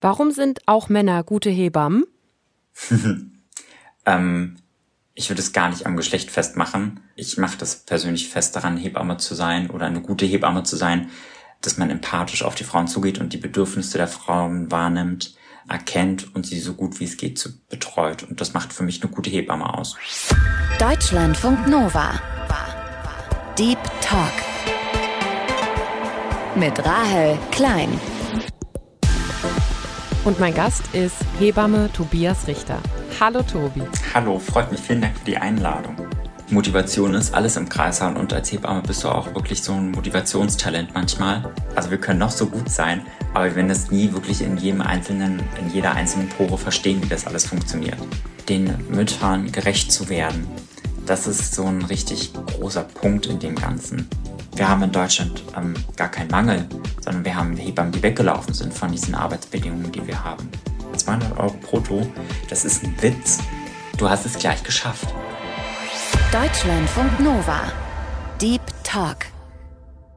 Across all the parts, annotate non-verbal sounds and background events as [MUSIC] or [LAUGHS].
Warum sind auch Männer gute Hebammen? [LAUGHS] ähm, ich würde es gar nicht am Geschlecht festmachen. Ich mache das persönlich fest daran, Hebamme zu sein oder eine gute Hebamme zu sein, dass man empathisch auf die Frauen zugeht und die Bedürfnisse der Frauen wahrnimmt, erkennt und sie so gut wie es geht zu betreut. Und das macht für mich eine gute Hebamme aus. Deutschlandfunk Nova. Deep Talk. Mit Rahel Klein. Und mein Gast ist Hebamme Tobias Richter. Hallo Tobi. Hallo, freut mich. Vielen Dank für die Einladung. Motivation ist alles im Kreissaal und als Hebamme bist du auch wirklich so ein Motivationstalent manchmal. Also wir können noch so gut sein, aber wir werden es nie wirklich in jedem einzelnen, in jeder einzelnen Pore verstehen, wie das alles funktioniert. Den Müttern gerecht zu werden, das ist so ein richtig großer Punkt in dem Ganzen. Wir haben in Deutschland ähm, gar keinen Mangel, sondern wir haben Hebammen, die weggelaufen sind von diesen Arbeitsbedingungen, die wir haben. 200 Euro brutto, das ist ein Witz. Du hast es gleich geschafft. Deutschlandfunk Nova. Deep Talk.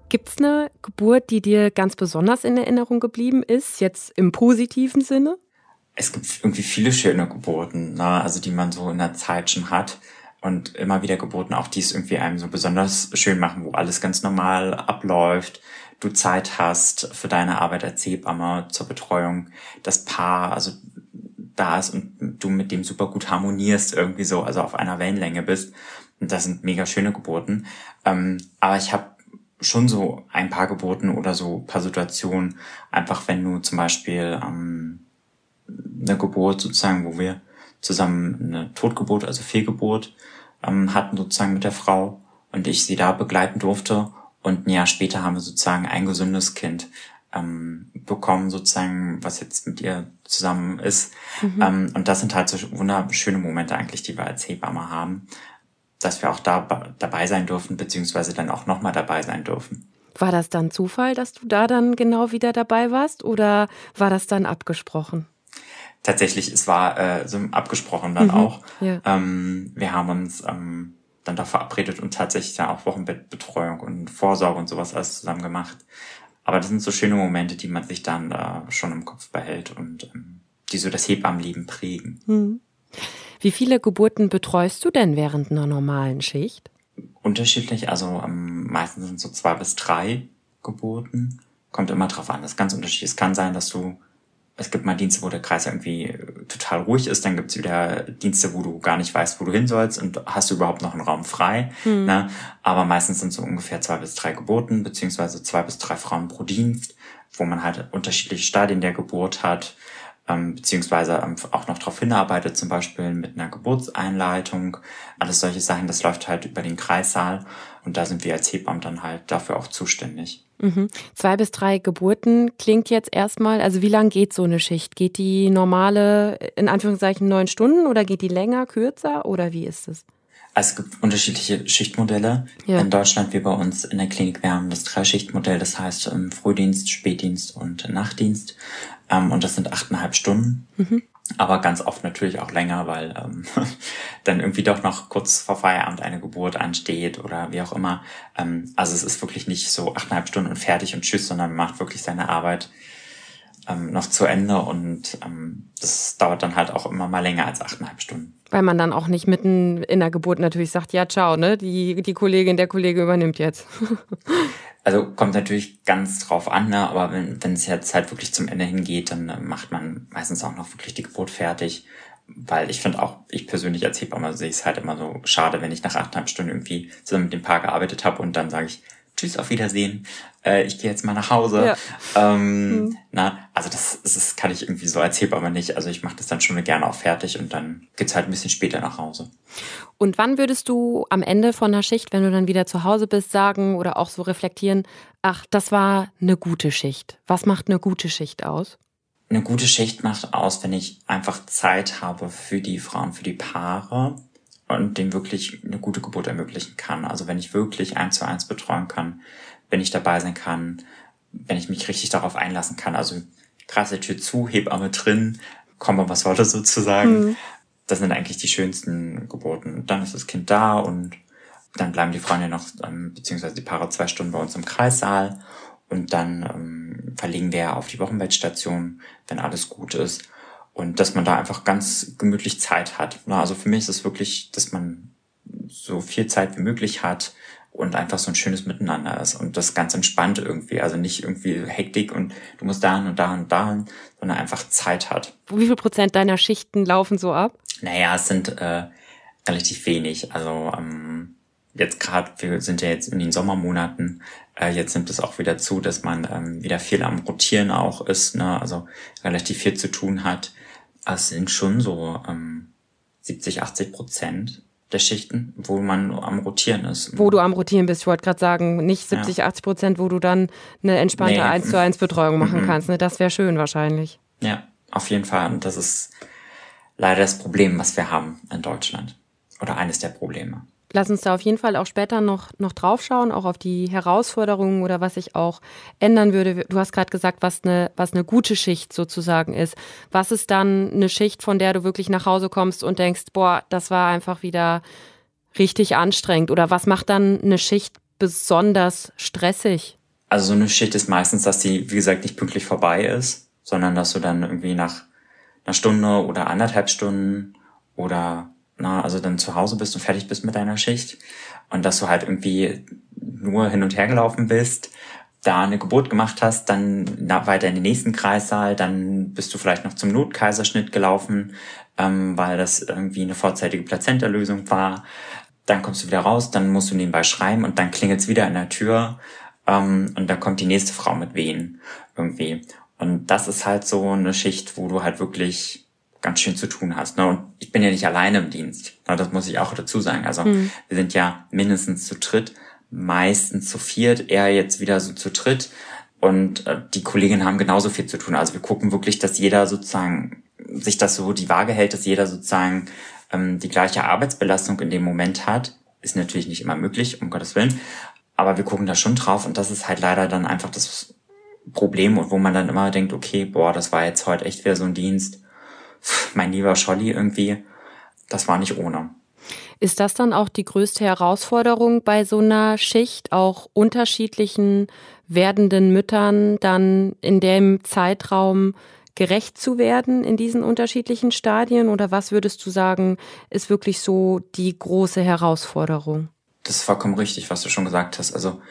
Gibt's eine Geburt, die dir ganz besonders in Erinnerung geblieben ist, jetzt im positiven Sinne? Es gibt irgendwie viele schöne Geburten, ne? also die man so in der Zeit schon hat und immer wieder Geburten, auch die es irgendwie einem so besonders schön machen, wo alles ganz normal abläuft, du Zeit hast für deine Arbeit als Hebamme zur Betreuung, das Paar, also da ist und du mit dem super gut harmonierst irgendwie so, also auf einer Wellenlänge bist. Und das sind mega schöne Geburten. Ähm, aber ich habe schon so ein paar Geburten oder so paar Situationen, einfach wenn du zum Beispiel ähm, eine Geburt sozusagen, wo wir zusammen eine Totgeburt, also Fehlgeburt ähm, hatten sozusagen mit der Frau und ich sie da begleiten durfte. Und ein Jahr später haben wir sozusagen ein gesundes Kind ähm, bekommen, sozusagen, was jetzt mit ihr zusammen ist. Mhm. Ähm, und das sind halt so wunderschöne Momente eigentlich, die wir als Hebamme haben, dass wir auch da dabei sein dürfen, beziehungsweise dann auch nochmal dabei sein dürfen. War das dann Zufall, dass du da dann genau wieder dabei warst oder war das dann abgesprochen? Tatsächlich, es war äh, so abgesprochen dann mhm, auch. Ja. Ähm, wir haben uns ähm, dann da verabredet und tatsächlich dann auch Wochenbettbetreuung und Vorsorge und sowas alles zusammen gemacht. Aber das sind so schöne Momente, die man sich dann da schon im Kopf behält und ähm, die so das Hebammenleben prägen. Mhm. Wie viele Geburten betreust du denn während einer normalen Schicht? Unterschiedlich, also ähm, meistens sind so zwei bis drei Geburten. Kommt immer drauf an, das ist ganz unterschiedlich. Es kann sein, dass du es gibt mal Dienste, wo der Kreis irgendwie total ruhig ist, dann gibt's wieder Dienste, wo du gar nicht weißt, wo du hin sollst und hast du überhaupt noch einen Raum frei. Mhm. Ne? Aber meistens sind so ungefähr zwei bis drei Geburten, beziehungsweise zwei bis drei Frauen pro Dienst, wo man halt unterschiedliche Stadien der Geburt hat, ähm, beziehungsweise ähm, auch noch darauf hinarbeitet, zum Beispiel mit einer Geburtseinleitung. Alles solche Sachen, das läuft halt über den Kreissaal und da sind wir als Hebammen dann halt dafür auch zuständig. Mhm. Zwei bis drei Geburten klingt jetzt erstmal, also wie lang geht so eine Schicht? Geht die normale, in Anführungszeichen, neun Stunden oder geht die länger, kürzer oder wie ist es? Also es gibt unterschiedliche Schichtmodelle. Ja. In Deutschland wie bei uns in der Klinik, wir haben das Dreischichtmodell, das heißt ähm, Frühdienst, Spätdienst und Nachtdienst. Ähm, und das sind achteinhalb Stunden. Mhm aber ganz oft natürlich auch länger, weil ähm, [LAUGHS] dann irgendwie doch noch kurz vor Feierabend eine Geburt ansteht oder wie auch immer. Ähm, also es ist wirklich nicht so achteinhalb Stunden und fertig und tschüss, sondern man macht wirklich seine Arbeit ähm, noch zu Ende und ähm, das dauert dann halt auch immer mal länger als achteinhalb Stunden. Weil man dann auch nicht mitten in der Geburt natürlich sagt, ja, ciao, ne? Die, die Kollegin, der Kollege übernimmt jetzt. [LAUGHS] Also kommt natürlich ganz drauf an, ne? aber wenn, wenn es jetzt halt wirklich zum Ende hingeht, dann äh, macht man meistens auch noch wirklich die Geburt fertig. Weil ich finde auch, ich persönlich als Hebamme sehe es halt immer so schade, wenn ich nach achteinhalb Stunden irgendwie zusammen mit dem Paar gearbeitet habe und dann sage ich, tschüss, auf Wiedersehen, äh, ich gehe jetzt mal nach Hause. Ja. Ähm, mhm. na, also das, das kann ich irgendwie so als Hebamme nicht. Also ich mache das dann schon gerne auch fertig und dann geht's halt ein bisschen später nach Hause. Und wann würdest du am Ende von der Schicht, wenn du dann wieder zu Hause bist, sagen oder auch so reflektieren, ach, das war eine gute Schicht. Was macht eine gute Schicht aus? Eine gute Schicht macht aus, wenn ich einfach Zeit habe für die Frauen, für die Paare und dem wirklich eine gute Geburt ermöglichen kann. Also wenn ich wirklich eins zu eins betreuen kann, wenn ich dabei sein kann, wenn ich mich richtig darauf einlassen kann. Also krasse Tür zu, Hebamme drin, komme was wolle sozusagen. Mhm. Das sind eigentlich die schönsten Geburten. Dann ist das Kind da und dann bleiben die Frauen ja noch, ähm, beziehungsweise die Paare zwei Stunden bei uns im Kreissaal und dann ähm, verlegen wir auf die Wochenbettstation, wenn alles gut ist. Und dass man da einfach ganz gemütlich Zeit hat. Also für mich ist es wirklich, dass man so viel Zeit wie möglich hat und einfach so ein schönes Miteinander ist und das ganz entspannt irgendwie. Also nicht irgendwie Hektik und du musst da und da und da, sondern einfach Zeit hat. Wie viel Prozent deiner Schichten laufen so ab? Naja, es sind äh, relativ wenig. Also ähm, jetzt gerade, wir sind ja jetzt in den Sommermonaten, jetzt nimmt es auch wieder zu, dass man ähm, wieder viel am Rotieren auch ist, ne? also relativ viel zu tun hat. Es sind schon so ähm, 70, 80 Prozent der Schichten, wo man am Rotieren ist. Wo du am Rotieren bist. Ich wollte gerade sagen, nicht 70, ja. 80 Prozent, wo du dann eine entspannte nee. 1 zu 1 Betreuung machen mhm. kannst. Ne? Das wäre schön wahrscheinlich. Ja, auf jeden Fall. Und das ist leider das Problem, was wir haben in Deutschland. Oder eines der Probleme. Lass uns da auf jeden Fall auch später noch, noch drauf schauen, auch auf die Herausforderungen oder was sich auch ändern würde. Du hast gerade gesagt, was eine, was eine gute Schicht sozusagen ist. Was ist dann eine Schicht, von der du wirklich nach Hause kommst und denkst, boah, das war einfach wieder richtig anstrengend? Oder was macht dann eine Schicht besonders stressig? Also so eine Schicht ist meistens, dass die, wie gesagt, nicht pünktlich vorbei ist, sondern dass du dann irgendwie nach einer Stunde oder anderthalb Stunden oder na, also dann zu Hause bist und fertig bist mit deiner Schicht und dass du halt irgendwie nur hin und her gelaufen bist, da eine Geburt gemacht hast, dann weiter in den nächsten Kreissaal, dann bist du vielleicht noch zum Notkaiserschnitt gelaufen, ähm, weil das irgendwie eine vorzeitige Plazenterlösung war. Dann kommst du wieder raus, dann musst du nebenbei schreiben und dann klingelt's wieder in der Tür ähm, und dann kommt die nächste Frau mit Wehen irgendwie. Und das ist halt so eine Schicht, wo du halt wirklich ganz schön zu tun hast. Ne? Und ich bin ja nicht alleine im Dienst. Ne? Das muss ich auch dazu sagen. Also mhm. wir sind ja mindestens zu dritt, meistens zu viert, eher jetzt wieder so zu dritt. Und äh, die Kolleginnen haben genauso viel zu tun. Also wir gucken wirklich, dass jeder sozusagen sich das so die Waage hält, dass jeder sozusagen ähm, die gleiche Arbeitsbelastung in dem Moment hat. Ist natürlich nicht immer möglich, um Gottes Willen. Aber wir gucken da schon drauf und das ist halt leider dann einfach das Problem und wo man dann immer denkt, okay, boah, das war jetzt heute echt wieder so ein Dienst mein lieber Scholli irgendwie, das war nicht ohne. Ist das dann auch die größte Herausforderung bei so einer Schicht, auch unterschiedlichen werdenden Müttern dann in dem Zeitraum gerecht zu werden in diesen unterschiedlichen Stadien? Oder was würdest du sagen, ist wirklich so die große Herausforderung? Das ist vollkommen richtig, was du schon gesagt hast. Also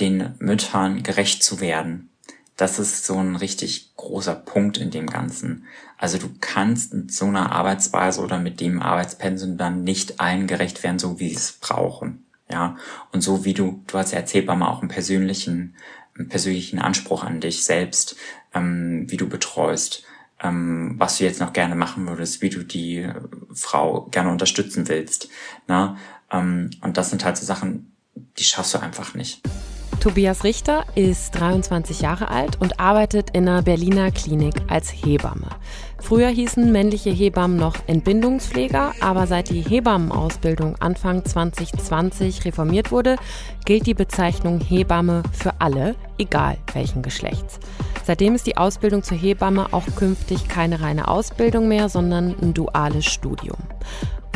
den Müttern gerecht zu werden das ist so ein richtig großer Punkt in dem Ganzen. Also du kannst mit so einer Arbeitsweise oder mit dem Arbeitspensum dann nicht allen gerecht werden, so wie sie es brauchen. Ja, und so wie du, du hast ja erzählt, mal auch einen persönlichen, einen persönlichen Anspruch an dich selbst, ähm, wie du betreust, ähm, was du jetzt noch gerne machen würdest, wie du die Frau gerne unterstützen willst. Ne? Ähm, und das sind halt so Sachen, die schaffst du einfach nicht. Tobias Richter ist 23 Jahre alt und arbeitet in einer Berliner Klinik als Hebamme. Früher hießen männliche Hebammen noch Entbindungspfleger, aber seit die Hebammenausbildung Anfang 2020 reformiert wurde, gilt die Bezeichnung Hebamme für alle, egal welchen Geschlechts. Seitdem ist die Ausbildung zur Hebamme auch künftig keine reine Ausbildung mehr, sondern ein duales Studium.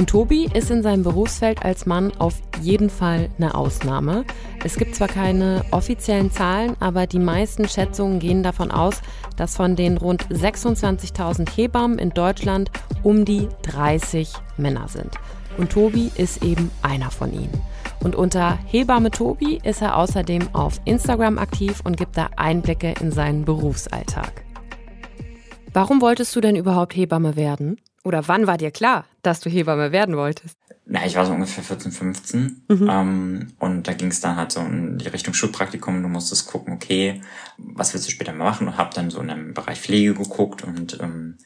Und Tobi ist in seinem Berufsfeld als Mann auf jeden Fall eine Ausnahme. Es gibt zwar keine offiziellen Zahlen, aber die meisten Schätzungen gehen davon aus, dass von den rund 26.000 Hebammen in Deutschland um die 30 Männer sind. Und Tobi ist eben einer von ihnen. Und unter Hebamme Tobi ist er außerdem auf Instagram aktiv und gibt da Einblicke in seinen Berufsalltag. Warum wolltest du denn überhaupt Hebamme werden? Oder wann war dir klar, dass du Hebamme werden wolltest? Na, ich war so ungefähr 14, 15. Mhm. Ähm, und da ging es dann halt so in die Richtung Schulpraktikum. Du musstest gucken, okay, was willst du später mal machen? Und habe dann so in einem Bereich Pflege geguckt und ähm,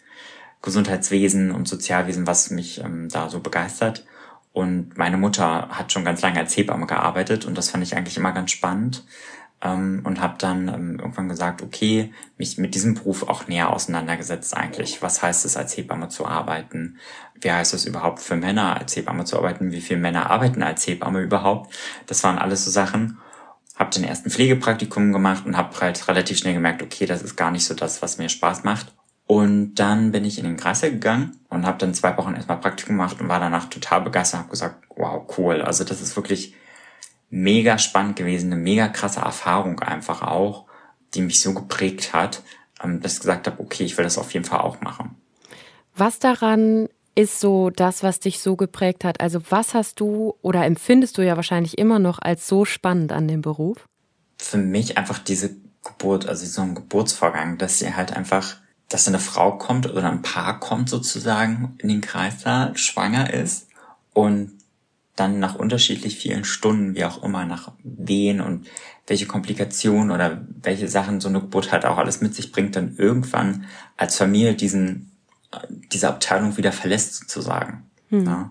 Gesundheitswesen und Sozialwesen, was mich ähm, da so begeistert. Und meine Mutter hat schon ganz lange als Hebamme gearbeitet und das fand ich eigentlich immer ganz spannend ähm, und habe dann ähm, irgendwann gesagt, okay, mich mit diesem Beruf auch näher auseinandergesetzt eigentlich. Was heißt es, als Hebamme zu arbeiten? Wie heißt es überhaupt für Männer, als Hebamme zu arbeiten? Wie viele Männer arbeiten als Hebamme überhaupt? Das waren alles so Sachen. Habe den ersten Pflegepraktikum gemacht und habe halt relativ schnell gemerkt, okay, das ist gar nicht so das, was mir Spaß macht. Und dann bin ich in den Kreisel gegangen und habe dann zwei Wochen erstmal Praktikum gemacht und war danach total begeistert, habe gesagt, wow, cool. Also das ist wirklich mega spannend gewesen, eine mega krasse Erfahrung einfach auch, die mich so geprägt hat, ähm, dass ich gesagt habe, okay, ich will das auf jeden Fall auch machen. Was daran ist so das, was dich so geprägt hat? Also was hast du oder empfindest du ja wahrscheinlich immer noch als so spannend an dem Beruf? Für mich einfach diese Geburt, also so ein Geburtsvorgang, dass sie halt einfach, dass eine Frau kommt oder ein Paar kommt sozusagen in den Kreislauf, schwanger ist und dann nach unterschiedlich vielen Stunden, wie auch immer, nach Wehen und welche Komplikationen oder welche Sachen so eine Geburt halt auch alles mit sich bringt, dann irgendwann als Familie diesen, diese Abteilung wieder verlässt sozusagen. Hm. Ja.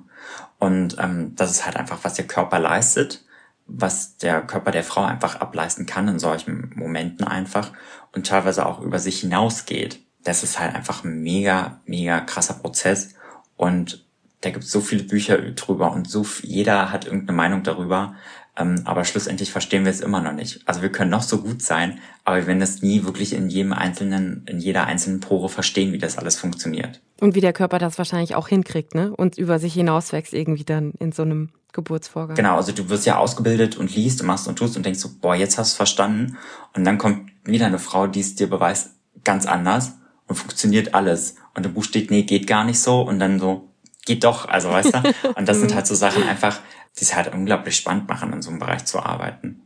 Und ähm, das ist halt einfach, was der Körper leistet, was der Körper der Frau einfach ableisten kann in solchen Momenten einfach und teilweise auch über sich hinausgeht. Das ist halt einfach ein mega, mega krasser Prozess und da gibt es so viele Bücher drüber und so jeder hat irgendeine Meinung darüber. Ähm, aber schlussendlich verstehen wir es immer noch nicht. Also wir können noch so gut sein, aber wir werden es nie wirklich in jedem einzelnen, in jeder einzelnen Pore verstehen, wie das alles funktioniert. Und wie der Körper das wahrscheinlich auch hinkriegt, ne? Und über sich hinauswächst irgendwie dann in so einem Geburtsvorgang. Genau, also du wirst ja ausgebildet und liest und machst und tust und denkst so, boah, jetzt hast du verstanden. Und dann kommt wieder eine Frau, die es dir beweist, ganz anders und funktioniert alles. Und im Buch steht, nee, geht gar nicht so. Und dann so, geht doch, also weißt du? [LAUGHS] Und das sind halt so Sachen einfach, die es halt unglaublich spannend machen, in so einem Bereich zu arbeiten.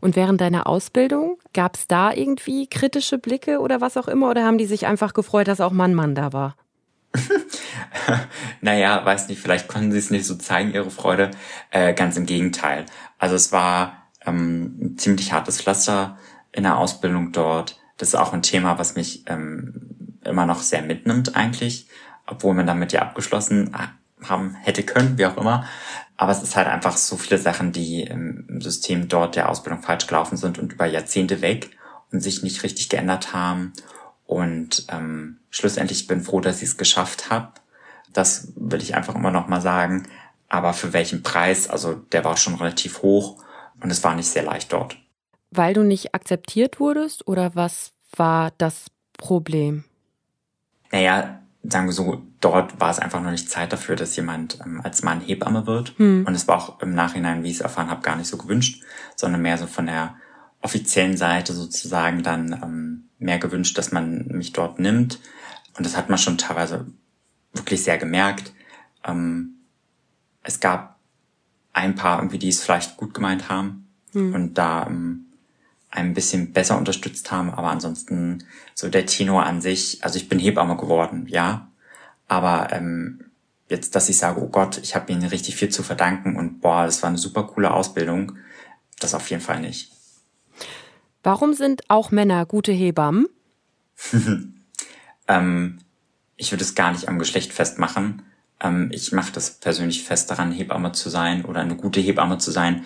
Und während deiner Ausbildung, gab es da irgendwie kritische Blicke oder was auch immer? Oder haben die sich einfach gefreut, dass auch mal ein Mann da war? [LAUGHS] naja, weiß nicht, vielleicht konnten sie es nicht so zeigen, ihre Freude. Äh, ganz im Gegenteil. Also es war ähm, ein ziemlich hartes Pflaster in der Ausbildung dort. Das ist auch ein Thema, was mich ähm, immer noch sehr mitnimmt eigentlich obwohl man damit ja abgeschlossen haben hätte können, wie auch immer. Aber es ist halt einfach so viele Sachen, die im System dort der Ausbildung falsch gelaufen sind und über Jahrzehnte weg und sich nicht richtig geändert haben. Und ähm, schlussendlich bin froh, dass ich es geschafft habe. Das will ich einfach immer noch mal sagen. Aber für welchen Preis? Also der war schon relativ hoch und es war nicht sehr leicht dort. Weil du nicht akzeptiert wurdest oder was war das Problem? Naja, sagen wir so, dort war es einfach noch nicht Zeit dafür, dass jemand ähm, als Mann Hebamme wird. Hm. Und es war auch im Nachhinein, wie ich es erfahren habe, gar nicht so gewünscht, sondern mehr so von der offiziellen Seite sozusagen dann ähm, mehr gewünscht, dass man mich dort nimmt. Und das hat man schon teilweise wirklich sehr gemerkt. Ähm, es gab ein paar irgendwie, die es vielleicht gut gemeint haben hm. und da ähm, ein bisschen besser unterstützt haben, aber ansonsten so der Tenor an sich, also ich bin Hebamme geworden, ja, aber ähm, jetzt, dass ich sage, oh Gott, ich habe ihnen richtig viel zu verdanken und boah, das war eine super coole Ausbildung, das auf jeden Fall nicht. Warum sind auch Männer gute Hebammen? [LAUGHS] ähm, ich würde es gar nicht am Geschlecht festmachen. Ähm, ich mache das persönlich fest daran, Hebamme zu sein oder eine gute Hebamme zu sein,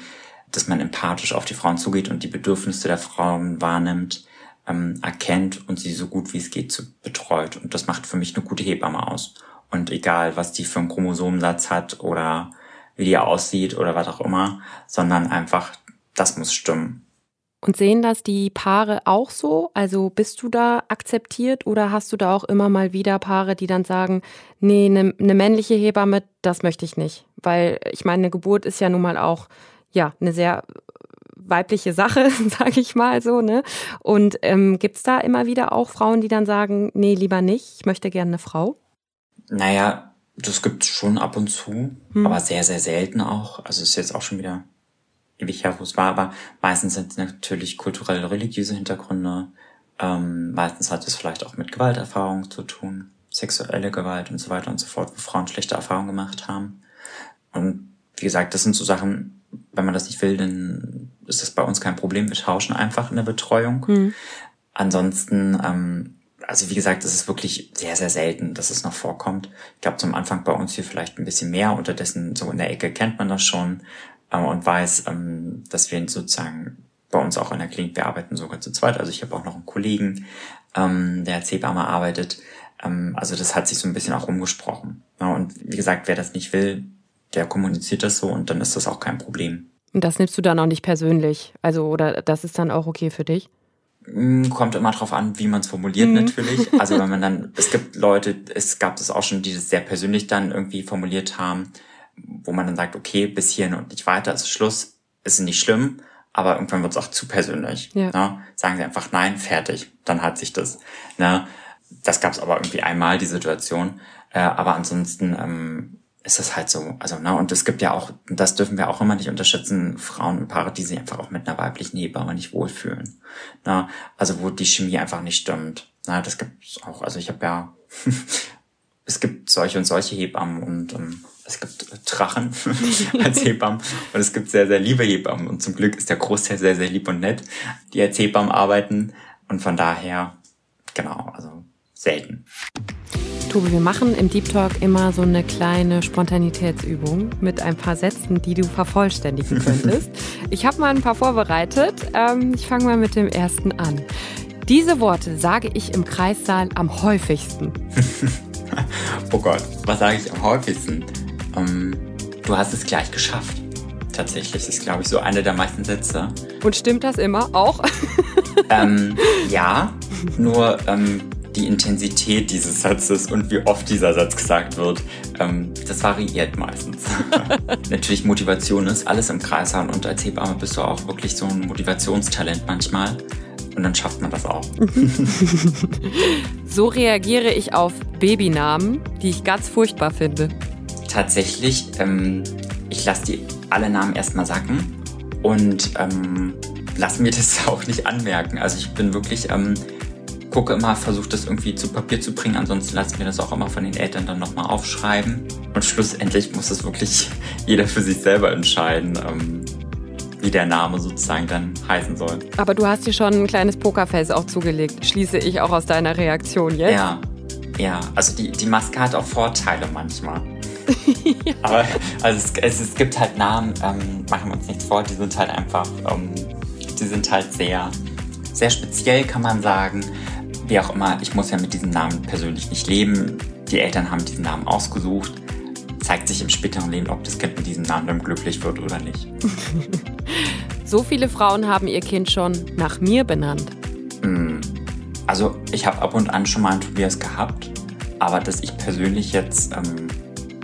dass man empathisch auf die Frauen zugeht und die Bedürfnisse der Frauen wahrnimmt, ähm, erkennt und sie so gut wie es geht zu betreut. Und das macht für mich eine gute Hebamme aus. Und egal, was die für einen Chromosomensatz hat oder wie die aussieht oder was auch immer, sondern einfach, das muss stimmen. Und sehen das die Paare auch so? Also bist du da akzeptiert oder hast du da auch immer mal wieder Paare, die dann sagen, nee, eine ne männliche Hebamme, das möchte ich nicht? Weil ich meine, eine Geburt ist ja nun mal auch ja eine sehr weibliche Sache, [LAUGHS] sage ich mal so. Ne? Und ähm, gibt da immer wieder auch Frauen, die dann sagen, nee, lieber nicht, ich möchte gerne eine Frau? Naja, das gibt's schon ab und zu, hm. aber sehr, sehr selten auch. Also ist jetzt auch schon wieder ewig her, wo es war, aber meistens sind es natürlich kulturelle, religiöse Hintergründe. Ähm, meistens hat es vielleicht auch mit Gewalterfahrung zu tun, sexuelle Gewalt und so weiter und so fort, wo Frauen schlechte Erfahrungen gemacht haben. Und wie gesagt, das sind so Sachen, wenn man das nicht will, dann ist das bei uns kein Problem. Wir tauschen einfach in der Betreuung. Mhm. Ansonsten, ähm, also wie gesagt, es ist wirklich sehr, sehr selten, dass es noch vorkommt. Ich glaube, zum Anfang bei uns hier vielleicht ein bisschen mehr. Unterdessen so in der Ecke kennt man das schon äh, und weiß, ähm, dass wir sozusagen bei uns auch in der Klinik, wir arbeiten sogar zu zweit. Also ich habe auch noch einen Kollegen, ähm, der als Hebamme arbeitet. Ähm, also das hat sich so ein bisschen auch umgesprochen. Ja, und wie gesagt, wer das nicht will, der kommuniziert das so und dann ist das auch kein Problem. Und das nimmst du dann auch nicht persönlich? Also, oder das ist dann auch okay für dich? Mm, kommt immer drauf an, wie man es formuliert mhm. natürlich. [LAUGHS] Also wenn man dann, es gibt Leute, es gab das auch schon, die das sehr persönlich dann irgendwie formuliert haben, wo man dann sagt, okay, bis hierhin und nicht weiter ist Schluss, ist nicht schlimm, aber irgendwann wird es auch zu persönlich. Ja. Ne? Sagen sie einfach nein, fertig, dann hat sich das. Ne? Das gab es aber irgendwie einmal, die Situation. Äh, aber ansonsten ähm, ist das halt so. Also, ne, und es gibt ja auch, das dürfen wir auch immer nicht unterschätzen, Frauen und Paare, die sich einfach auch mit einer weiblichen Hebamme nicht wohlfühlen. Ne? Also wo die Chemie einfach nicht stimmt. Na, das gibt's auch. Also ich habe ja, [LAUGHS] es gibt solche und solche Hebammen und ähm, es gibt Drachen [LAUGHS] als Hebammen und es gibt sehr, sehr liebe Hebammen. Und zum Glück ist der Großteil sehr, sehr lieb und nett, die als Hebammen arbeiten. Und von daher, genau, also selten. Tobi, wir machen im Deep Talk immer so eine kleine Spontanitätsübung mit ein paar Sätzen, die du vervollständigen [LAUGHS] könntest. ich habe mal ein paar vorbereitet. Ähm, ich fange mal mit dem ersten an. Diese Worte sage ich im Kreissaal am häufigsten. [LAUGHS] oh Gott, was sage ich am häufigsten? Ähm, du hast es gleich geschafft. Tatsächlich ist, glaube ich, so einer der meisten Sätze. Und stimmt das immer auch? [LAUGHS] ähm, ja, nur ähm, die Intensität dieses Satzes und wie oft dieser Satz gesagt wird, ähm, das variiert meistens. [LAUGHS] Natürlich Motivation ist alles im Kreis haben und als Hebamme bist du auch wirklich so ein Motivationstalent manchmal. Und dann schafft man das auch. [LAUGHS] so reagiere ich auf Babynamen, die ich ganz furchtbar finde. Tatsächlich, ähm, ich lasse die alle Namen erstmal sacken und ähm, lass mir das [LAUGHS] auch nicht anmerken. Also ich bin wirklich ähm, gucke immer, versuche das irgendwie zu Papier zu bringen. Ansonsten lasse ich mir das auch immer von den Eltern dann nochmal aufschreiben. Und schlussendlich muss es wirklich [LAUGHS] jeder für sich selber entscheiden, ähm, wie der Name sozusagen dann heißen soll. Aber du hast dir schon ein kleines Pokerface auch zugelegt, schließe ich auch aus deiner Reaktion jetzt. Ja, ja. Also die, die Maske hat auch Vorteile manchmal. [LAUGHS] ja. Aber also es, es, es, gibt halt Namen, ähm, machen wir uns nichts vor, die sind halt einfach, ähm, die sind halt sehr, sehr speziell, kann man sagen wie auch immer, ich muss ja mit diesem Namen persönlich nicht leben. Die Eltern haben diesen Namen ausgesucht. Zeigt sich im späteren Leben, ob das Kind mit diesem Namen dann glücklich wird oder nicht. [LAUGHS] so viele Frauen haben ihr Kind schon nach mir benannt. Hm. Also ich habe ab und an schon mal einen Tobias gehabt, aber dass ich persönlich jetzt, ähm,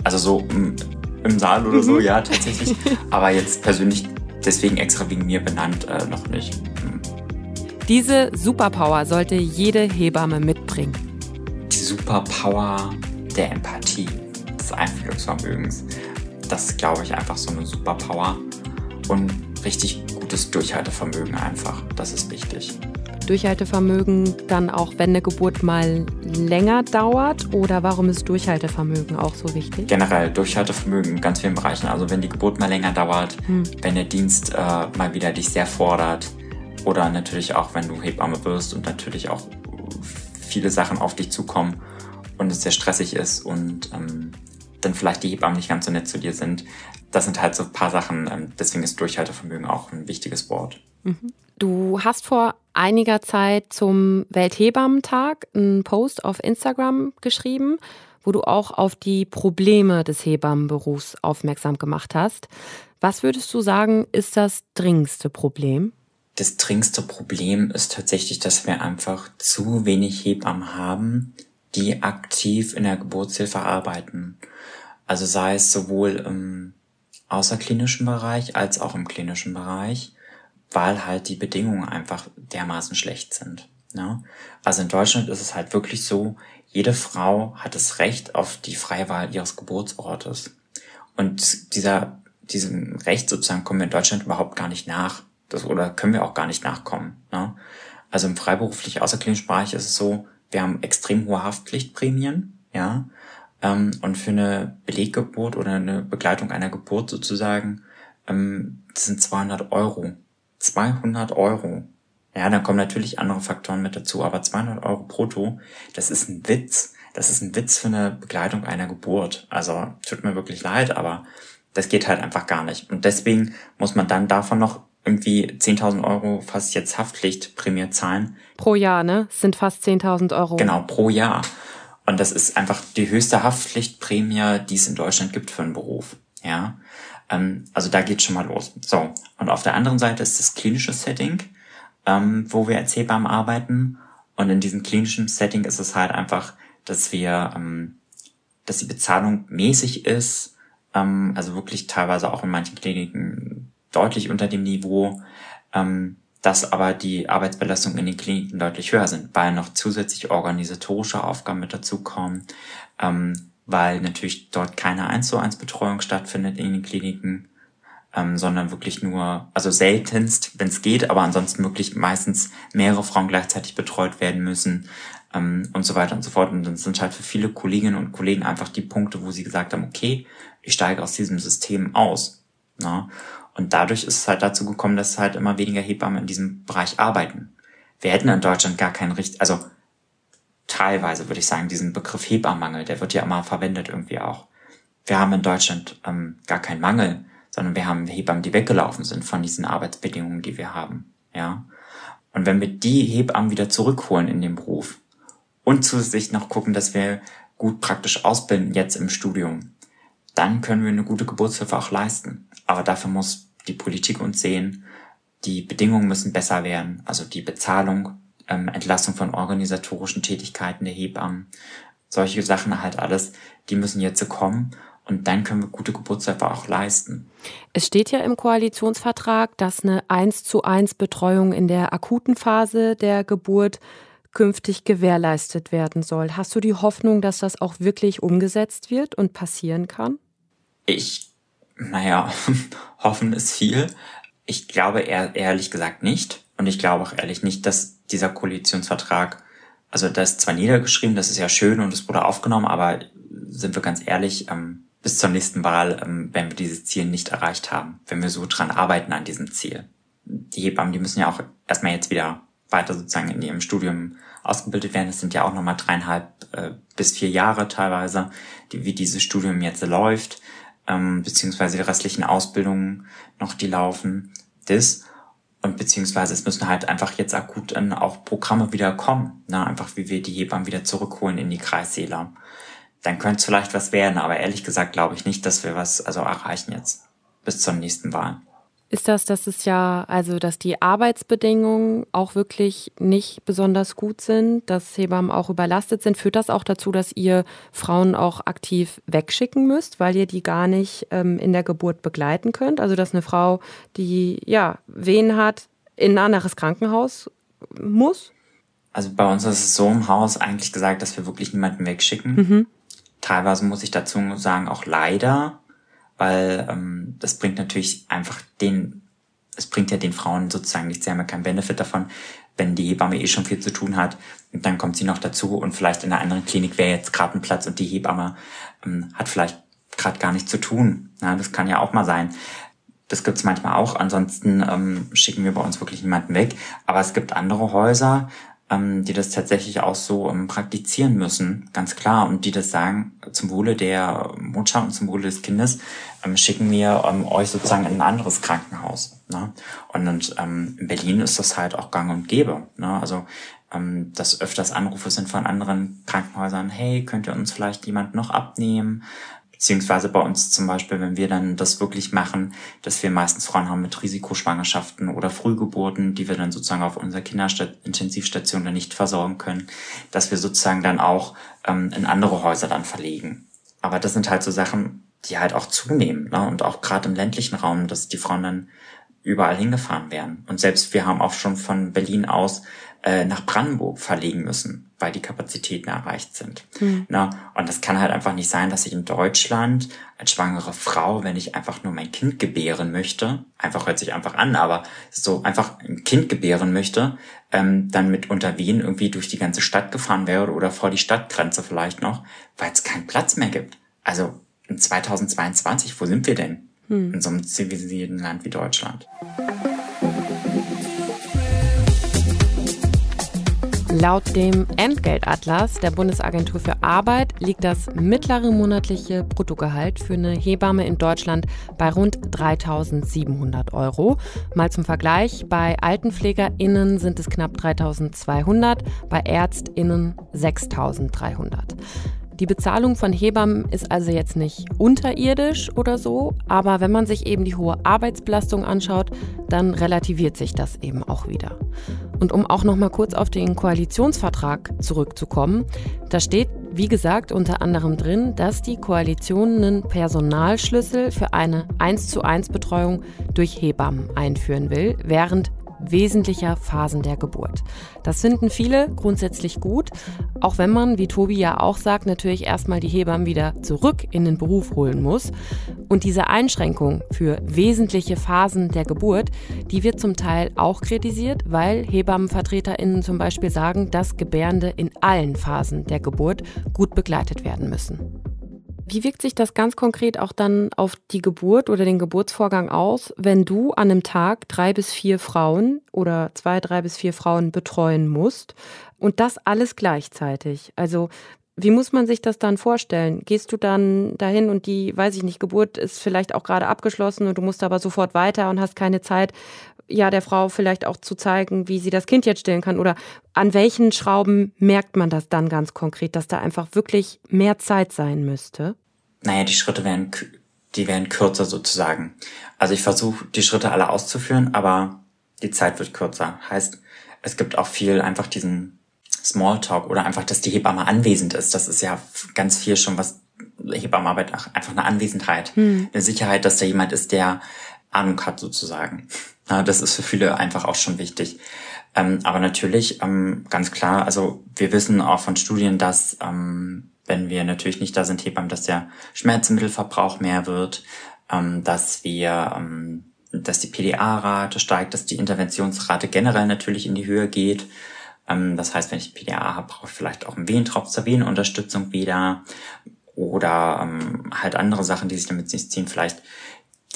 also so im, im Saal oder so, mhm. ja tatsächlich, [LAUGHS] aber jetzt persönlich deswegen extra wegen mir benannt, äh, noch nicht. Diese Superpower sollte jede Hebamme mitbringen. Die Superpower der Empathie, des Einfühlungsvermögens. Das ist, glaube ich, einfach so eine Superpower. Und richtig gutes Durchhaltevermögen einfach. Das ist wichtig. Durchhaltevermögen dann auch, wenn eine Geburt mal länger dauert? Oder warum ist Durchhaltevermögen auch so wichtig? Generell Durchhaltevermögen in ganz vielen Bereichen. Also wenn die Geburt mal länger dauert, hm. wenn der Dienst äh, mal wieder dich sehr fordert, oder natürlich auch, wenn du Hebamme wirst und natürlich auch viele Sachen auf dich zukommen und es sehr stressig ist und ähm, dann vielleicht die Hebammen nicht ganz so nett zu dir sind. Das sind halt so ein paar Sachen. Ähm, deswegen ist Durchhaltevermögen auch ein wichtiges Wort. Mhm. Du hast vor einiger Zeit zum Welthebammentag einen Post auf Instagram geschrieben, wo du auch auf die Probleme des Hebammenberufs aufmerksam gemacht hast. Was würdest du sagen, ist das dringendste Problem? Das dringendste Problem ist tatsächlich, dass wir einfach zu wenig Hebammen haben, die aktiv in der Geburtshilfe arbeiten. Also sei es sowohl im außerklinischen Bereich als auch im klinischen Bereich, weil halt die Bedingungen einfach dermaßen schlecht sind. Ne? Also in Deutschland ist es halt wirklich so, jede Frau hat das Recht auf die freie Wahl ihres Geburtsortes. Und dieser, diesem Recht sozusagen kommen wir in Deutschland überhaupt gar nicht nach. Das, oder können wir auch gar nicht nachkommen. Ne? Also im freiberuflich außerklinischen Bereich ist es so, wir haben extrem hohe Haftpflichtprämien, ja, ähm, und für eine Beleggeburt oder eine Begleitung einer Geburt sozusagen, ähm, sind 200 Euro. 200 Euro. Ja, dann kommen natürlich andere Faktoren mit dazu, aber 200 Euro brutto, das ist ein Witz. Das ist ein Witz für eine Begleitung einer Geburt. Also tut mir wirklich leid, aber das geht halt einfach gar nicht. Und deswegen muss man dann davon noch irgendwie 10.000 Euro fast jetzt Haftpflichtprämie zahlen. Pro Jahr, ne? Das sind fast 10.000 Euro. Genau, pro Jahr. Und das ist einfach die höchste Haftpflichtprämie, die es in Deutschland gibt für einen Beruf. Ja, ähm, also da geht's schon mal los. So, und auf der anderen Seite ist das klinische Setting, ähm, wo wir als Hebammen arbeiten. Und in diesem klinischen Setting ist es halt einfach, dass wir, ähm, dass die Bezahlung mäßig ist, ähm, also wirklich teilweise auch in manchen Kliniken deutlich unter dem Niveau. ähm, dass aber die Arbeitsbelastung in den Kliniken deutlich höher sind, weil noch zusätzlich organisatorische Aufgaben mit dazukommen, ähm, weil natürlich dort keine 1 zu 1 Betreuung stattfindet in den Kliniken, ähm, sondern wirklich nur, also seltenst, wenn es geht, aber ansonsten wirklich meistens mehrere Frauen gleichzeitig betreut werden müssen ähm, und so weiter und so fort. Und das sind halt für viele Kolleginnen und Kollegen einfach die Punkte, wo sie gesagt haben, okay, ich steige aus diesem System aus. Na? Und dadurch ist es halt dazu gekommen, dass halt immer weniger Hebammen in diesem Bereich arbeiten. Wir hätten in Deutschland gar keinen richtig, also teilweise würde ich sagen, diesen Begriff Hebammenmangel, der wird ja immer verwendet irgendwie auch. Wir haben in Deutschland ähm, gar keinen Mangel, sondern wir haben Hebammen, die weggelaufen sind von diesen Arbeitsbedingungen, die wir haben. Ja. Und wenn wir die Hebammen wieder zurückholen in den Beruf und zusätzlich noch gucken, dass wir gut praktisch ausbilden jetzt im Studium, dann können wir eine gute Geburtshilfe auch leisten. Aber dafür muss die Politik uns sehen. Die Bedingungen müssen besser werden, also die Bezahlung, ähm, Entlassung von organisatorischen Tätigkeiten der Hebammen, solche Sachen halt alles, die müssen jetzt kommen und dann können wir gute Geburtshilfe auch leisten. Es steht ja im Koalitionsvertrag, dass eine 1 zu 1 Betreuung in der akuten Phase der Geburt künftig gewährleistet werden soll. Hast du die Hoffnung, dass das auch wirklich umgesetzt wird und passieren kann? Ich naja, [LAUGHS] hoffen ist viel. Ich glaube eher, ehrlich gesagt nicht. Und ich glaube auch ehrlich nicht, dass dieser Koalitionsvertrag, also das ist zwar niedergeschrieben, das ist ja schön und es wurde aufgenommen, aber sind wir ganz ehrlich, ähm, bis zur nächsten Wahl ähm, werden wir dieses Ziel nicht erreicht haben, wenn wir so dran arbeiten an diesem Ziel. Die Hebammen, die müssen ja auch erstmal jetzt wieder weiter sozusagen in ihrem Studium ausgebildet werden. Das sind ja auch nochmal dreieinhalb äh, bis vier Jahre teilweise, die, wie dieses Studium jetzt läuft ähm, beziehungsweise die restlichen Ausbildungen noch, die laufen, das. Und beziehungsweise es müssen halt einfach jetzt akut dann auch Programme wieder kommen, ne? einfach wie wir die Hebammen wieder zurückholen in die Kreissäle. Dann könnte es vielleicht was werden, aber ehrlich gesagt glaube ich nicht, dass wir was also erreichen jetzt bis zur nächsten Wahl ist das, dass es ja, also dass die Arbeitsbedingungen auch wirklich nicht besonders gut sind, dass Hebammen auch überlastet sind. Führt das auch dazu, dass ihr Frauen auch aktiv wegschicken müsst, weil ihr die gar nicht ähm, in der Geburt begleiten könnt? Also dass eine Frau, die ja Wehen hat, in ein anderes Krankenhaus muss? Also bei uns ist es so im Haus eigentlich gesagt, dass wir wirklich niemanden wegschicken. Mhm. Teilweise muss ich dazu sagen, auch leider, weil ähm, das bringt natürlich einfach den, es bringt ja den Frauen sozusagen nichts, sie haben ja keinen Benefit davon, wenn die Hebamme eh schon viel zu tun hat und dann kommt sie noch dazu und vielleicht in einer anderen Klinik wäre jetzt gerade ein Platz und die Hebamme ähm, hat vielleicht gerade gar nichts zu tun. Ja, das kann ja auch mal sein. Das gibt's manchmal auch. Ansonsten ähm, schicken wir bei uns wirklich niemanden weg. Aber es gibt andere Häuser, ähm, die das tatsächlich auch so ähm, praktizieren müssen, ganz klar, und die das sagen, zum Wohle der Mutter und zum Wohle des Kindes ähm, schicken wir ähm, euch sozusagen in ein anderes Krankenhaus. Ne? Und, und ähm, in Berlin ist das halt auch gang und gäbe. Ne? Also ähm, dass öfters Anrufe sind von anderen Krankenhäusern, hey, könnt ihr uns vielleicht jemand noch abnehmen? Beziehungsweise bei uns zum Beispiel, wenn wir dann das wirklich machen, dass wir meistens Frauen haben mit Risikoschwangerschaften oder Frühgeburten, die wir dann sozusagen auf unserer Kinderintensivstation dann nicht versorgen können, dass wir sozusagen dann auch ähm, in andere Häuser dann verlegen. Aber das sind halt so Sachen, die halt auch zunehmen. Ne? Und auch gerade im ländlichen Raum, dass die Frauen dann überall hingefahren werden. Und selbst wir haben auch schon von Berlin aus äh, nach Brandenburg verlegen müssen, weil die Kapazitäten erreicht sind. Mhm. Na, und das kann halt einfach nicht sein, dass ich in Deutschland als schwangere Frau, wenn ich einfach nur mein Kind gebären möchte, einfach hört sich einfach an, aber so einfach ein Kind gebären möchte, ähm, dann mit unter Wien irgendwie durch die ganze Stadt gefahren wäre oder vor die Stadtgrenze vielleicht noch, weil es keinen Platz mehr gibt. Also in 2022, wo sind wir denn? Hm. In so einem zivilisierten Land wie Deutschland. Laut dem Entgeltatlas der Bundesagentur für Arbeit liegt das mittlere monatliche Bruttogehalt für eine Hebamme in Deutschland bei rund 3700 Euro. Mal zum Vergleich, bei AltenpflegerInnen sind es knapp 3200, bei ÄrztInnen 6300. Die Bezahlung von Hebammen ist also jetzt nicht unterirdisch oder so, aber wenn man sich eben die hohe Arbeitsbelastung anschaut, dann relativiert sich das eben auch wieder. Und um auch noch mal kurz auf den Koalitionsvertrag zurückzukommen, da steht, wie gesagt, unter anderem drin, dass die Koalition einen Personalschlüssel für eine 1 zu 1 Betreuung durch Hebammen einführen will, während wesentlicher Phasen der Geburt. Das finden viele grundsätzlich gut, auch wenn man, wie Tobi ja auch sagt, natürlich erstmal die Hebammen wieder zurück in den Beruf holen muss. Und diese Einschränkung für wesentliche Phasen der Geburt, die wird zum Teil auch kritisiert, weil HebammenvertreterInnen zum Beispiel sagen, dass Gebärende in allen Phasen der Geburt gut begleitet werden müssen. Wie wirkt sich das ganz konkret auch dann auf die Geburt oder den Geburtsvorgang aus, wenn du an einem Tag drei bis vier Frauen oder zwei, drei bis vier Frauen betreuen musst und das alles gleichzeitig? Also wie muss man sich das dann vorstellen? Gehst du dann dahin und die, weiß ich nicht, Geburt ist vielleicht auch gerade abgeschlossen und du musst aber sofort weiter und hast keine Zeit, ja, der Frau vielleicht auch zu zeigen, wie sie das Kind jetzt stillen kann? Oder an welchen Schrauben merkt man das dann ganz konkret, dass da einfach wirklich mehr Zeit sein müsste? Naja, die Schritte werden, die werden kürzer sozusagen. Also ich versuche, die Schritte alle auszuführen, aber die Zeit wird kürzer. Heißt, es gibt auch viel einfach diesen Smalltalk oder einfach, dass die Hebamme anwesend ist. Das ist ja ganz viel schon was Hebammenarbeit einfach eine Anwesenheit, hm. eine Sicherheit, dass da jemand ist, der Ahnung hat sozusagen. Das ist für viele einfach auch schon wichtig. Ähm, aber natürlich, ähm, ganz klar, also wir wissen auch von Studien, dass ähm, wenn wir natürlich nicht da sind, Hebammen, dass der Schmerzmittelverbrauch mehr wird, dass wir, dass die PDA-Rate steigt, dass die Interventionsrate generell natürlich in die Höhe geht. Das heißt, wenn ich PDA habe, brauche ich vielleicht auch einen Wehentropf zur Wehenunterstützung wieder oder halt andere Sachen, die sich damit ziehen. Vielleicht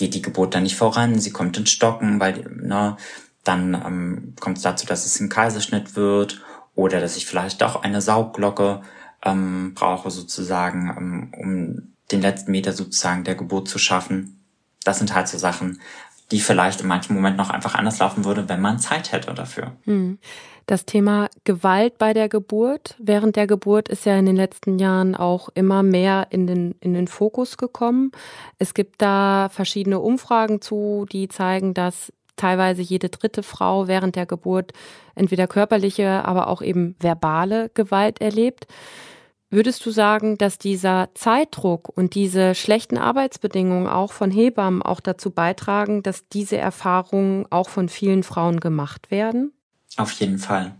geht die Geburt dann nicht voran, sie kommt in Stocken, weil ne, dann ähm, kommt es dazu, dass es ein Kaiserschnitt wird oder dass ich vielleicht auch eine Saugglocke ähm, brauche sozusagen, ähm, um den letzten Meter sozusagen der Geburt zu schaffen. Das sind halt so Sachen, die vielleicht in manchen Momenten noch einfach anders laufen würde, wenn man Zeit hätte dafür. Hm. Das Thema Gewalt bei der Geburt, während der Geburt ist ja in den letzten Jahren auch immer mehr in den, in den Fokus gekommen. Es gibt da verschiedene Umfragen zu, die zeigen, dass teilweise jede dritte Frau während der Geburt entweder körperliche, aber auch eben verbale Gewalt erlebt. Würdest du sagen, dass dieser Zeitdruck und diese schlechten Arbeitsbedingungen auch von Hebammen auch dazu beitragen, dass diese Erfahrungen auch von vielen Frauen gemacht werden? Auf jeden Fall.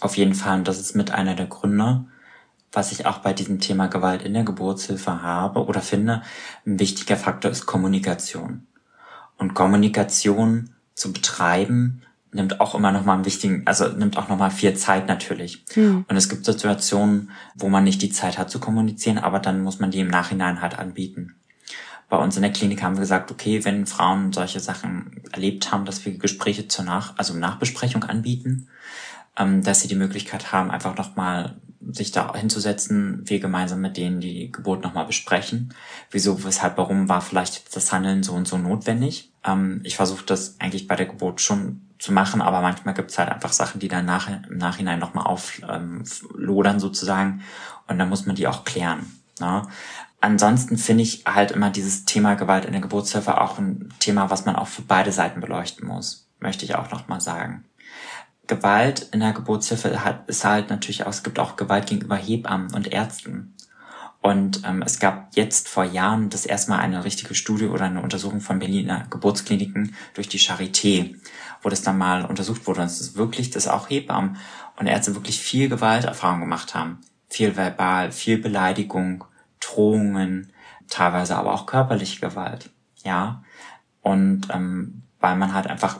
Auf jeden Fall. Und das ist mit einer der Gründe, was ich auch bei diesem Thema Gewalt in der Geburtshilfe habe oder finde, ein wichtiger Faktor ist Kommunikation. Und Kommunikation zu betreiben nimmt auch immer noch mal einen wichtigen, also nimmt auch noch mal viel Zeit natürlich. Mhm. Und es gibt Situationen, wo man nicht die Zeit hat zu kommunizieren, aber dann muss man die im Nachhinein halt anbieten. Bei uns in der Klinik haben wir gesagt, okay, wenn Frauen solche Sachen erlebt haben, dass wir Gespräche zur Nach, also Nachbesprechung anbieten, ähm, dass sie die Möglichkeit haben, einfach noch mal sich da hinzusetzen, wir gemeinsam mit denen die Geburt nochmal besprechen. Wieso, weshalb, warum war vielleicht das Handeln so und so notwendig? Ähm, ich versuche das eigentlich bei der Geburt schon zu machen, aber manchmal gibt es halt einfach Sachen, die dann nach, im Nachhinein nochmal auflodern ähm, sozusagen und dann muss man die auch klären. Ne? Ansonsten finde ich halt immer dieses Thema Gewalt in der Geburtshilfe auch ein Thema, was man auch für beide Seiten beleuchten muss, möchte ich auch nochmal sagen. Gewalt in der Geburtshilfe hat, ist halt natürlich auch, es gibt auch Gewalt gegenüber Hebammen und Ärzten. Und ähm, es gab jetzt vor Jahren das erste Mal eine richtige Studie oder eine Untersuchung von Berliner Geburtskliniken durch die Charité, wo das dann mal untersucht wurde. Und es ist wirklich, dass auch Hebammen und Ärzte wirklich viel Gewalterfahrung gemacht haben. Viel verbal, viel Beleidigung, Drohungen, teilweise aber auch körperliche Gewalt. Ja. Und ähm, weil man halt einfach,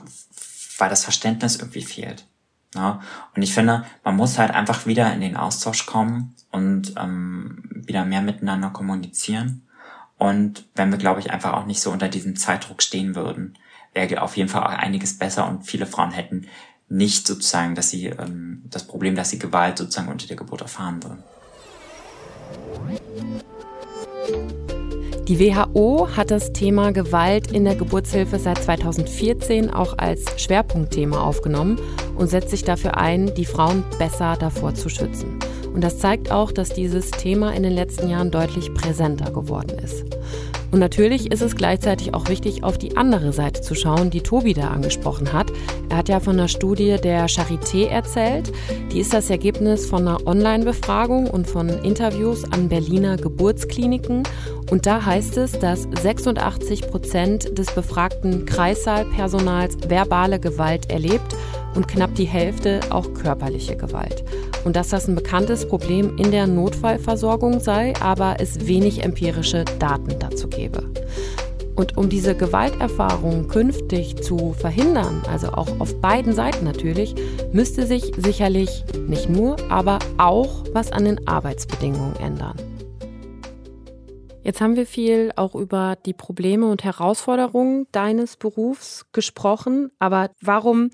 weil das Verständnis irgendwie fehlt. Ja, und ich finde, man muss halt einfach wieder in den Austausch kommen und ähm, wieder mehr miteinander kommunizieren. Und wenn wir, glaube ich, einfach auch nicht so unter diesem Zeitdruck stehen würden, wäre auf jeden Fall auch einiges besser und viele Frauen hätten nicht sozusagen, dass sie ähm, das Problem, dass sie Gewalt sozusagen unter der Geburt erfahren würden. Die WHO hat das Thema Gewalt in der Geburtshilfe seit 2014 auch als Schwerpunktthema aufgenommen und setzt sich dafür ein, die Frauen besser davor zu schützen. Und das zeigt auch, dass dieses Thema in den letzten Jahren deutlich präsenter geworden ist. Und natürlich ist es gleichzeitig auch wichtig, auf die andere Seite zu schauen, die Tobi da angesprochen hat. Er hat ja von einer Studie der Charité erzählt. Die ist das Ergebnis von einer Online-Befragung und von Interviews an Berliner Geburtskliniken. Und da heißt es, dass 86 Prozent des befragten Kreissaalpersonals verbale Gewalt erlebt und knapp die Hälfte auch körperliche Gewalt. Und dass das ein bekanntes Problem in der Notfallversorgung sei, aber es wenig empirische Daten dazu gebe. Und um diese Gewalterfahrung künftig zu verhindern, also auch auf beiden Seiten natürlich, müsste sich sicherlich nicht nur, aber auch was an den Arbeitsbedingungen ändern. Jetzt haben wir viel auch über die Probleme und Herausforderungen deines Berufs gesprochen, aber warum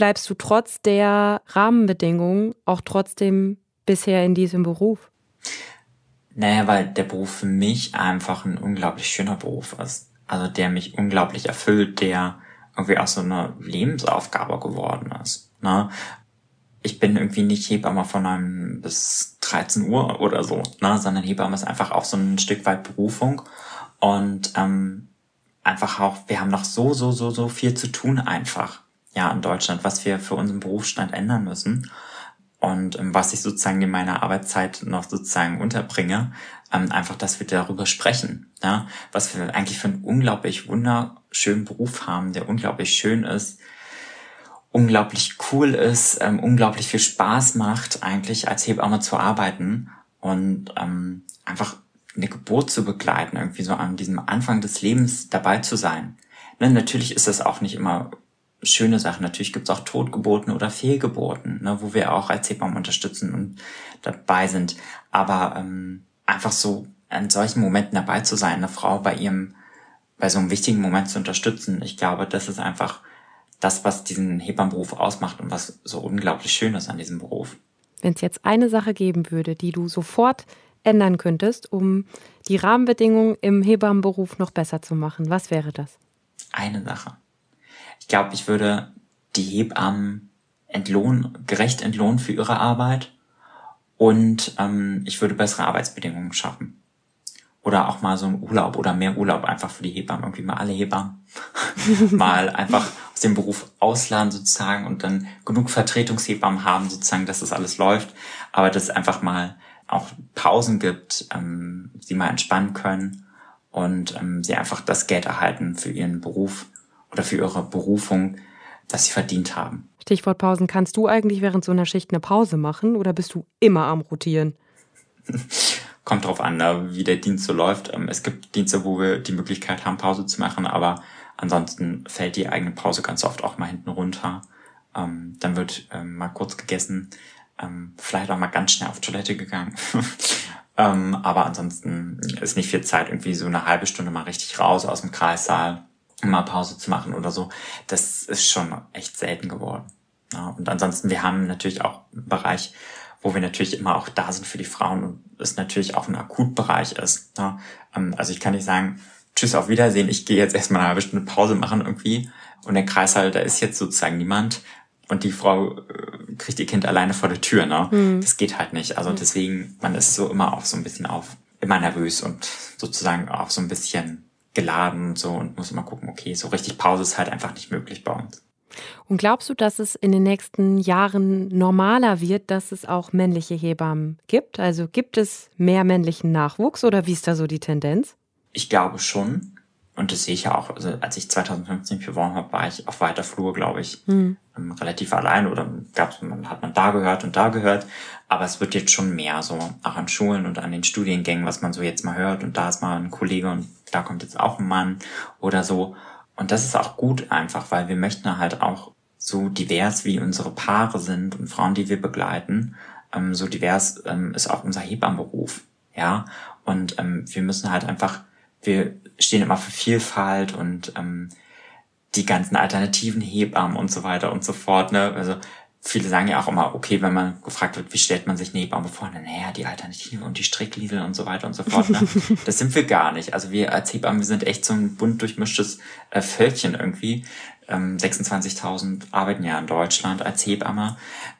bleibst du trotz der Rahmenbedingungen auch trotzdem bisher in diesem Beruf? Naja, weil der Beruf für mich einfach ein unglaublich schöner Beruf ist. Also der mich unglaublich erfüllt, der irgendwie auch so eine Lebensaufgabe geworden ist. Ne? Ich bin irgendwie nicht Hebamme von einem bis 13 Uhr oder so, ne? sondern Hebamme ist einfach auch so ein Stück weit Berufung. Und ähm, einfach auch, wir haben noch so, so, so, so viel zu tun einfach ja, in Deutschland, was wir für unseren Berufsstand ändern müssen und ähm, was ich sozusagen in meiner Arbeitszeit noch sozusagen unterbringe, ähm, einfach, dass wir darüber sprechen, ja, was wir eigentlich für einen unglaublich wunderschönen Beruf haben, der unglaublich schön ist, unglaublich cool ist, ähm, unglaublich viel Spaß macht, eigentlich als Hebamme zu arbeiten und ähm, einfach eine Geburt zu begleiten, irgendwie so an diesem Anfang des Lebens dabei zu sein. Ne, natürlich ist das auch nicht immer schöne Sachen. Natürlich gibt's auch Totgeburten oder Fehlgeburten, ne, wo wir auch als Hebammen unterstützen und dabei sind. Aber ähm, einfach so an solchen Momenten dabei zu sein, eine Frau bei ihrem, bei so einem wichtigen Moment zu unterstützen, ich glaube, das ist einfach das, was diesen Hebammenberuf ausmacht und was so unglaublich schön ist an diesem Beruf. Wenn es jetzt eine Sache geben würde, die du sofort ändern könntest, um die Rahmenbedingungen im Hebammenberuf noch besser zu machen, was wäre das? Eine Sache glaube, ich würde die Hebammen entlohnen, gerecht entlohnen für ihre Arbeit. Und ähm, ich würde bessere Arbeitsbedingungen schaffen. Oder auch mal so ein Urlaub oder mehr Urlaub einfach für die Hebammen, irgendwie mal alle Hebammen. [LAUGHS] Mal einfach aus dem Beruf ausladen sozusagen und dann genug Vertretungshebammen haben sozusagen, dass das alles läuft, aber dass es einfach mal auch Pausen gibt, ähm, sie mal entspannen können und ähm, sie einfach das Geld erhalten für ihren Beruf oder für ihre Berufung, das sie verdient haben. Stichwort Pausen. Kannst du eigentlich während so einer Schicht eine Pause machen oder bist du immer am Rotieren? [LAUGHS] Kommt drauf an, ne, wie der Dienst so läuft. Ähm, es gibt Dienste, wo wir die Möglichkeit haben, Pause zu machen, aber ansonsten fällt die eigene Pause ganz oft auch mal hinten runter. Ähm, dann wird ähm, mal kurz gegessen, vielleicht auch mal ganz schnell auf Toilette gegangen. [LAUGHS] aber ansonsten ist nicht viel Zeit, irgendwie so eine halbe Stunde mal richtig raus aus dem Kreissaal mal Pause zu machen oder so, das ist schon echt selten geworden. Ja, und ansonsten, wir haben natürlich auch einen Bereich, wo wir natürlich immer auch da sind für die Frauen und es natürlich auch ein Akutbereich ist. Ja, ähm, also ich kann nicht sagen, tschüss, auf Wiedersehen, ich gehe jetzt erstmal eine halbe Stunde Pause machen irgendwie und der Kreis halt, da ist jetzt sozusagen niemand und die Frau äh, kriegt ihr Kind alleine vor der Tür. Ne? Mhm. Das geht halt nicht. Also deswegen, man ist so immer auch so ein bisschen auf, immer nervös und sozusagen auch so ein bisschen geladen und so und muss immer gucken, okay, so richtig Pause ist halt einfach nicht möglich bei uns. Und glaubst du, dass es in den nächsten Jahren normaler wird, dass es auch männliche Hebammen gibt? Also gibt es mehr männlichen Nachwuchs oder wie ist da so die Tendenz? Ich glaube schon. Und das sehe ich ja auch, also als ich 2015 beworben habe, war ich auf weiter Flur, glaube ich, hm. Ähm, relativ allein oder gab's, man, hat man da gehört und da gehört. Aber es wird jetzt schon mehr so, auch an Schulen und an den Studiengängen, was man so jetzt mal hört. Und da ist mal ein Kollege und da kommt jetzt auch ein Mann oder so. Und das ist auch gut einfach, weil wir möchten halt auch so divers wie unsere Paare sind und Frauen, die wir begleiten, ähm, so divers ähm, ist auch unser Hebammenberuf. Ja, und ähm, wir müssen halt einfach wir stehen immer für Vielfalt und ähm, die ganzen alternativen Hebammen und so weiter und so fort. Ne? Also viele sagen ja auch immer, okay, wenn man gefragt wird, wie stellt man sich eine Hebamme vor, naja, die Alternative und die Strickliesel und so weiter und so fort. Ne? [LAUGHS] das sind wir gar nicht. Also wir als Hebammen, wir sind echt so ein bunt durchmischtes äh, Völkchen irgendwie. Ähm, 26.000 arbeiten ja in Deutschland als Hebamme,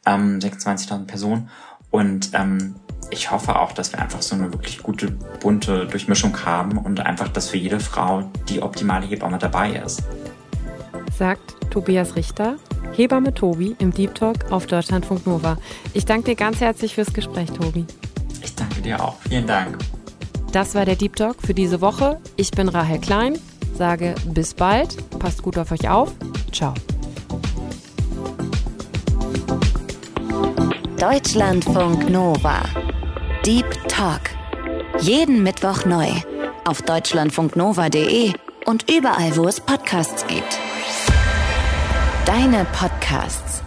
ähm, 26.000 Personen. Und ähm, ich hoffe auch, dass wir einfach so eine wirklich gute, bunte Durchmischung haben und einfach, dass für jede Frau die optimale Hebamme dabei ist. Sagt Tobias Richter, Hebamme Tobi im Deep Talk auf Deutschlandfunk Nova. Ich danke dir ganz herzlich fürs Gespräch, Tobi. Ich danke dir auch. Vielen Dank. Das war der Deep Talk für diese Woche. Ich bin Rahel Klein, sage bis bald, passt gut auf euch auf. Ciao. Deutschlandfunk Nova. Deep Talk. Jeden Mittwoch neu. Auf deutschlandfunknova.de und überall, wo es Podcasts gibt. Deine Podcasts.